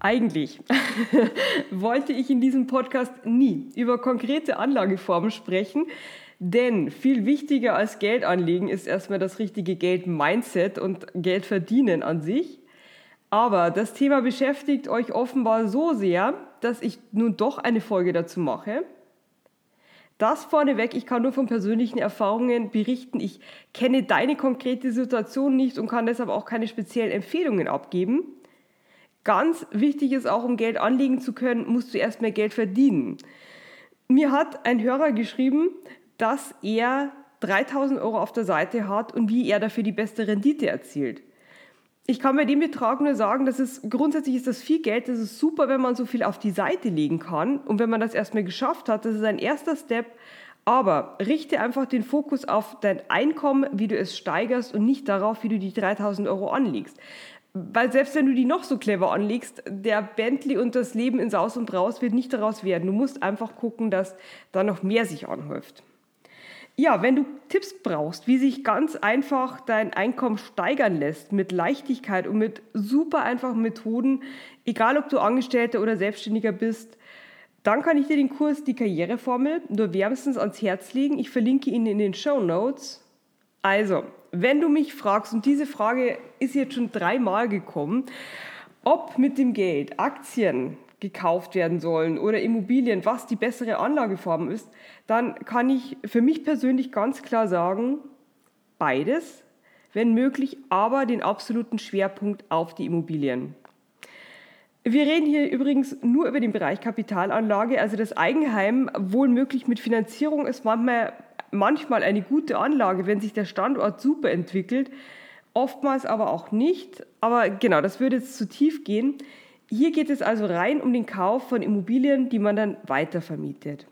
Eigentlich wollte ich in diesem Podcast nie über konkrete Anlageformen sprechen, denn viel wichtiger als Geld anlegen ist erstmal das richtige Geld-Mindset und Geld verdienen an sich. Aber das Thema beschäftigt euch offenbar so sehr, dass ich nun doch eine Folge dazu mache. Das vorneweg, ich kann nur von persönlichen Erfahrungen berichten. Ich kenne deine konkrete Situation nicht und kann deshalb auch keine speziellen Empfehlungen abgeben. Ganz wichtig ist auch, um Geld anlegen zu können, musst du erst mehr Geld verdienen. Mir hat ein Hörer geschrieben, dass er 3000 Euro auf der Seite hat und wie er dafür die beste Rendite erzielt. Ich kann bei dem Betrag nur sagen, dass es grundsätzlich ist das viel Geld, das ist super, wenn man so viel auf die Seite legen kann und wenn man das erstmal geschafft hat, das ist ein erster Step. Aber richte einfach den Fokus auf dein Einkommen, wie du es steigerst und nicht darauf, wie du die 3000 Euro anlegst. Weil selbst wenn du die noch so clever anlegst, der Bentley und das Leben in Saus und Braus wird nicht daraus werden. Du musst einfach gucken, dass da noch mehr sich anhäuft. Ja, wenn du Tipps brauchst, wie sich ganz einfach dein Einkommen steigern lässt mit Leichtigkeit und mit super einfachen Methoden, egal ob du Angestellter oder Selbstständiger bist, dann kann ich dir den Kurs Die Karriereformel nur wärmstens ans Herz legen. Ich verlinke ihn in den Show Notes. Also, wenn du mich fragst, und diese Frage ist jetzt schon dreimal gekommen, ob mit dem Geld Aktien gekauft werden sollen oder Immobilien, was die bessere Anlageform ist, dann kann ich für mich persönlich ganz klar sagen, beides, wenn möglich, aber den absoluten Schwerpunkt auf die Immobilien. Wir reden hier übrigens nur über den Bereich Kapitalanlage, also das Eigenheim, wohl möglich mit Finanzierung ist manchmal manchmal eine gute Anlage, wenn sich der Standort super entwickelt, oftmals aber auch nicht. Aber genau, das würde jetzt zu tief gehen. Hier geht es also rein um den Kauf von Immobilien, die man dann weitervermietet.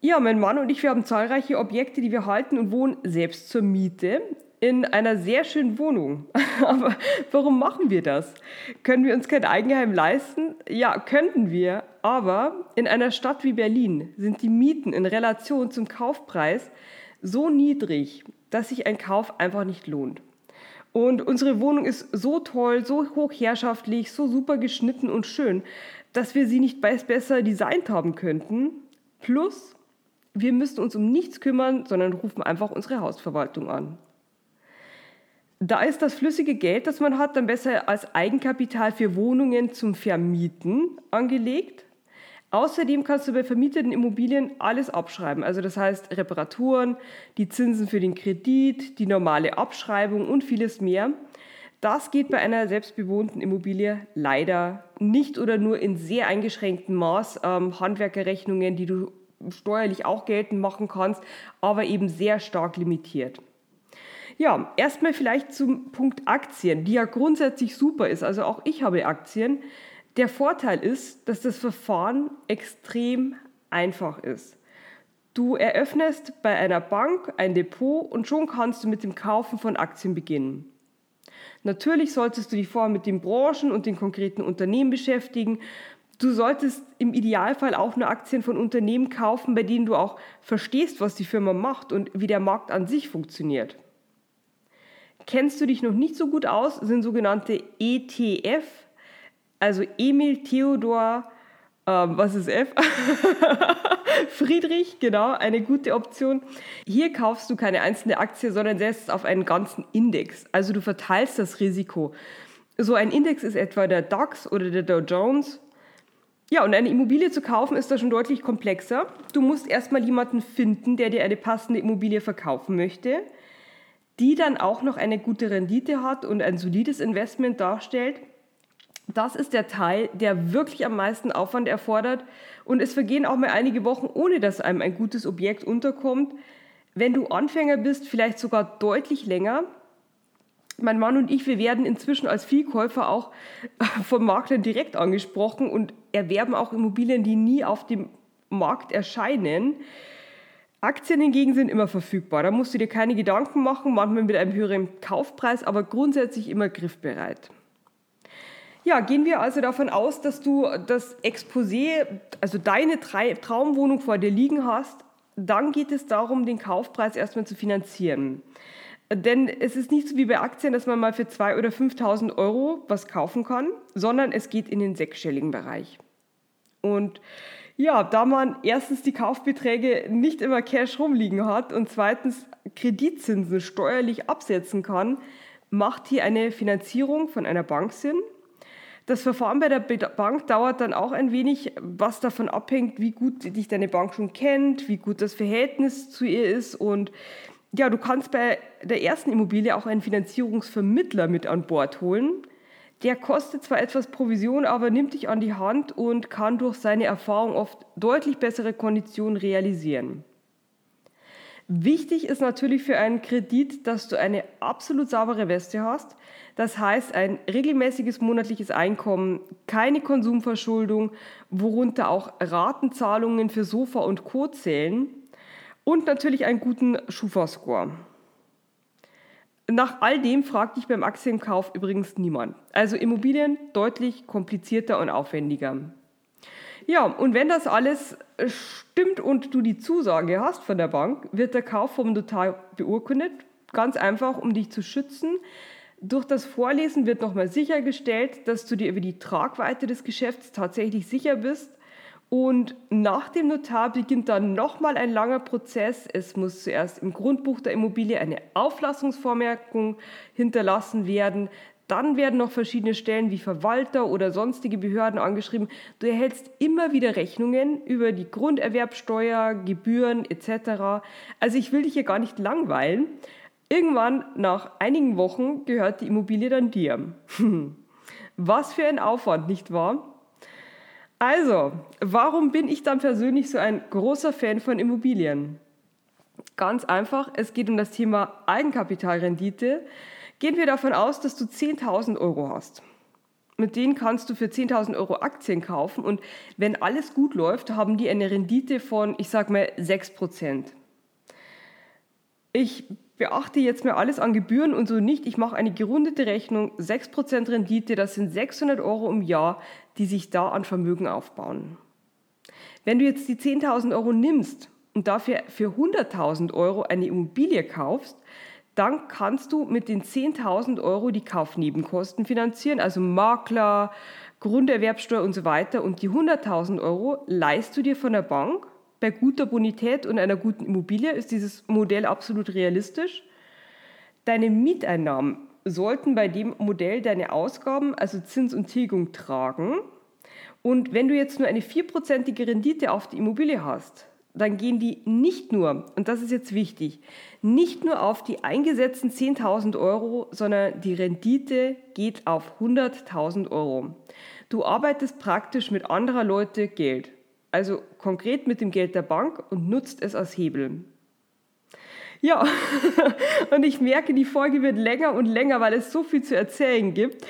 Ja, mein Mann und ich, wir haben zahlreiche Objekte, die wir halten und wohnen selbst zur Miete in einer sehr schönen Wohnung. Aber warum machen wir das? Können wir uns kein Eigenheim leisten? Ja, könnten wir. Aber in einer Stadt wie Berlin sind die Mieten in Relation zum Kaufpreis so niedrig, dass sich ein Kauf einfach nicht lohnt. Und unsere Wohnung ist so toll, so hochherrschaftlich, so super geschnitten und schön, dass wir sie nicht besser designt haben könnten. Plus, wir müssen uns um nichts kümmern, sondern rufen einfach unsere Hausverwaltung an. Da ist das flüssige Geld, das man hat, dann besser als Eigenkapital für Wohnungen zum Vermieten angelegt. Außerdem kannst du bei vermieteten Immobilien alles abschreiben. Also das heißt Reparaturen, die Zinsen für den Kredit, die normale Abschreibung und vieles mehr. Das geht bei einer selbstbewohnten Immobilie leider nicht oder nur in sehr eingeschränktem Maß. Ähm, Handwerkerrechnungen, die du steuerlich auch geltend machen kannst, aber eben sehr stark limitiert. Ja, erstmal vielleicht zum Punkt Aktien, die ja grundsätzlich super ist. Also auch ich habe Aktien. Der Vorteil ist, dass das Verfahren extrem einfach ist. Du eröffnest bei einer Bank ein Depot und schon kannst du mit dem Kaufen von Aktien beginnen. Natürlich solltest du dich vorher mit den Branchen und den konkreten Unternehmen beschäftigen. Du solltest im Idealfall auch nur Aktien von Unternehmen kaufen, bei denen du auch verstehst, was die Firma macht und wie der Markt an sich funktioniert. Kennst du dich noch nicht so gut aus, sind sogenannte ETF, also Emil Theodor, ähm, was ist F? Friedrich, genau, eine gute Option. Hier kaufst du keine einzelne Aktie, sondern setzt auf einen ganzen Index. Also du verteilst das Risiko. So ein Index ist etwa der DAX oder der Dow Jones. Ja, und eine Immobilie zu kaufen ist da schon deutlich komplexer. Du musst erstmal jemanden finden, der dir eine passende Immobilie verkaufen möchte die dann auch noch eine gute Rendite hat und ein solides Investment darstellt. Das ist der Teil, der wirklich am meisten Aufwand erfordert und es vergehen auch mal einige Wochen, ohne dass einem ein gutes Objekt unterkommt. Wenn du Anfänger bist, vielleicht sogar deutlich länger. Mein Mann und ich, wir werden inzwischen als Vielkäufer auch von Maklern direkt angesprochen und erwerben auch Immobilien, die nie auf dem Markt erscheinen. Aktien hingegen sind immer verfügbar. Da musst du dir keine Gedanken machen, manchmal mit einem höheren Kaufpreis, aber grundsätzlich immer griffbereit. Ja, gehen wir also davon aus, dass du das Exposé, also deine Traumwohnung vor dir liegen hast. Dann geht es darum, den Kaufpreis erstmal zu finanzieren. Denn es ist nicht so wie bei Aktien, dass man mal für 2.000 oder 5.000 Euro was kaufen kann, sondern es geht in den sechsstelligen Bereich. Und ja, da man erstens die Kaufbeträge nicht immer Cash rumliegen hat und zweitens Kreditzinsen steuerlich absetzen kann, macht hier eine Finanzierung von einer Bank Sinn. Das Verfahren bei der Bank dauert dann auch ein wenig, was davon abhängt, wie gut dich deine Bank schon kennt, wie gut das Verhältnis zu ihr ist und ja, du kannst bei der ersten Immobilie auch einen Finanzierungsvermittler mit an Bord holen. Der kostet zwar etwas Provision, aber nimmt dich an die Hand und kann durch seine Erfahrung oft deutlich bessere Konditionen realisieren. Wichtig ist natürlich für einen Kredit, dass du eine absolut saubere Weste hast. Das heißt, ein regelmäßiges monatliches Einkommen, keine Konsumverschuldung, worunter auch Ratenzahlungen für Sofa und Co. zählen und natürlich einen guten Schufa-Score. Nach all dem fragt dich beim Aktienkauf übrigens niemand. Also Immobilien deutlich komplizierter und aufwendiger. Ja, und wenn das alles stimmt und du die Zusage hast von der Bank, wird der Kauf vom Notar beurkundet. Ganz einfach, um dich zu schützen. Durch das Vorlesen wird nochmal sichergestellt, dass du dir über die Tragweite des Geschäfts tatsächlich sicher bist und nach dem Notar beginnt dann nochmal ein langer Prozess. Es muss zuerst im Grundbuch der Immobilie eine Auflassungsvormerkung hinterlassen werden. Dann werden noch verschiedene Stellen wie Verwalter oder sonstige Behörden angeschrieben. Du erhältst immer wieder Rechnungen über die Grunderwerbsteuer, Gebühren etc. Also ich will dich hier gar nicht langweilen. Irgendwann nach einigen Wochen gehört die Immobilie dann dir. Was für ein Aufwand, nicht wahr? Also, warum bin ich dann persönlich so ein großer Fan von Immobilien? Ganz einfach, es geht um das Thema Eigenkapitalrendite. Gehen wir davon aus, dass du 10.000 Euro hast. Mit denen kannst du für 10.000 Euro Aktien kaufen und wenn alles gut läuft, haben die eine Rendite von, ich sag mal, 6%. Ich beachte jetzt mir alles an Gebühren und so nicht. Ich mache eine gerundete Rechnung, 6% Rendite, das sind 600 Euro im Jahr, die sich da an Vermögen aufbauen. Wenn du jetzt die 10.000 Euro nimmst und dafür für 100.000 Euro eine Immobilie kaufst, dann kannst du mit den 10.000 Euro die Kaufnebenkosten finanzieren, also Makler, Grunderwerbsteuer und so weiter. Und die 100.000 Euro leist du dir von der Bank bei guter Bonität und einer guten Immobilie ist dieses Modell absolut realistisch. Deine Mieteinnahmen sollten bei dem Modell deine Ausgaben, also Zins und Tilgung, tragen. Und wenn du jetzt nur eine vierprozentige Rendite auf die Immobilie hast, dann gehen die nicht nur, und das ist jetzt wichtig, nicht nur auf die eingesetzten 10.000 Euro, sondern die Rendite geht auf 100.000 Euro. Du arbeitest praktisch mit anderer Leute Geld also konkret mit dem Geld der Bank und nutzt es als Hebel. Ja, und ich merke, die Folge wird länger und länger, weil es so viel zu erzählen gibt.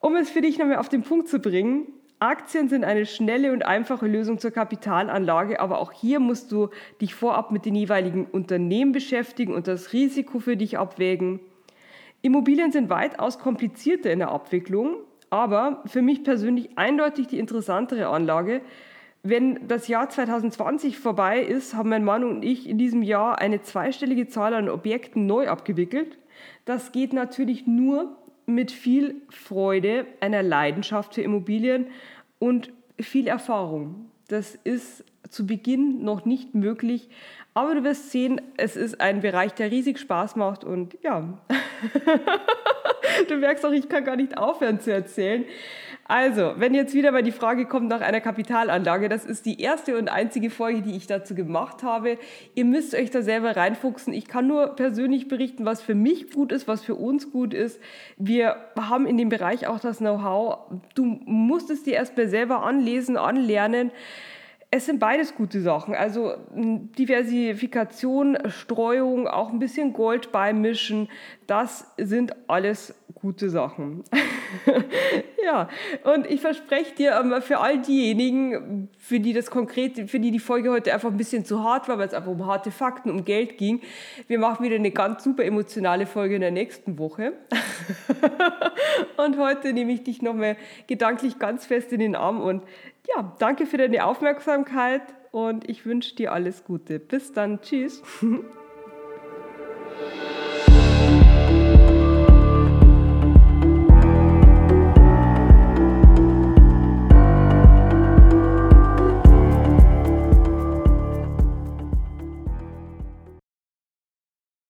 Um es für dich nochmal auf den Punkt zu bringen, Aktien sind eine schnelle und einfache Lösung zur Kapitalanlage, aber auch hier musst du dich vorab mit den jeweiligen Unternehmen beschäftigen und das Risiko für dich abwägen. Immobilien sind weitaus komplizierter in der Abwicklung, aber für mich persönlich eindeutig die interessantere Anlage, wenn das Jahr 2020 vorbei ist, haben mein Mann und ich in diesem Jahr eine zweistellige Zahl an Objekten neu abgewickelt. Das geht natürlich nur mit viel Freude, einer Leidenschaft für Immobilien und viel Erfahrung. Das ist zu Beginn noch nicht möglich, aber du wirst sehen, es ist ein Bereich, der riesig Spaß macht und ja, du merkst auch, ich kann gar nicht aufhören zu erzählen. Also, wenn jetzt wieder mal die Frage kommt nach einer Kapitalanlage, das ist die erste und einzige Folge, die ich dazu gemacht habe. Ihr müsst euch da selber reinfuchsen. Ich kann nur persönlich berichten, was für mich gut ist, was für uns gut ist. Wir haben in dem Bereich auch das Know-how. Du musst es dir erst mal selber anlesen, anlernen. es sind beides gute Sachen. Also Diversifikation, Streuung, auch ein bisschen Gold beimischen, das sind alles gute Sachen. ja, und ich verspreche dir ähm, für all diejenigen, für die das konkret, für die die Folge heute einfach ein bisschen zu hart war, weil es einfach um harte Fakten, um Geld ging, wir machen wieder eine ganz super emotionale Folge in der nächsten Woche. und heute nehme ich dich nochmal gedanklich ganz fest in den Arm und ja, danke für deine Aufmerksamkeit und ich wünsche dir alles Gute. Bis dann. Tschüss.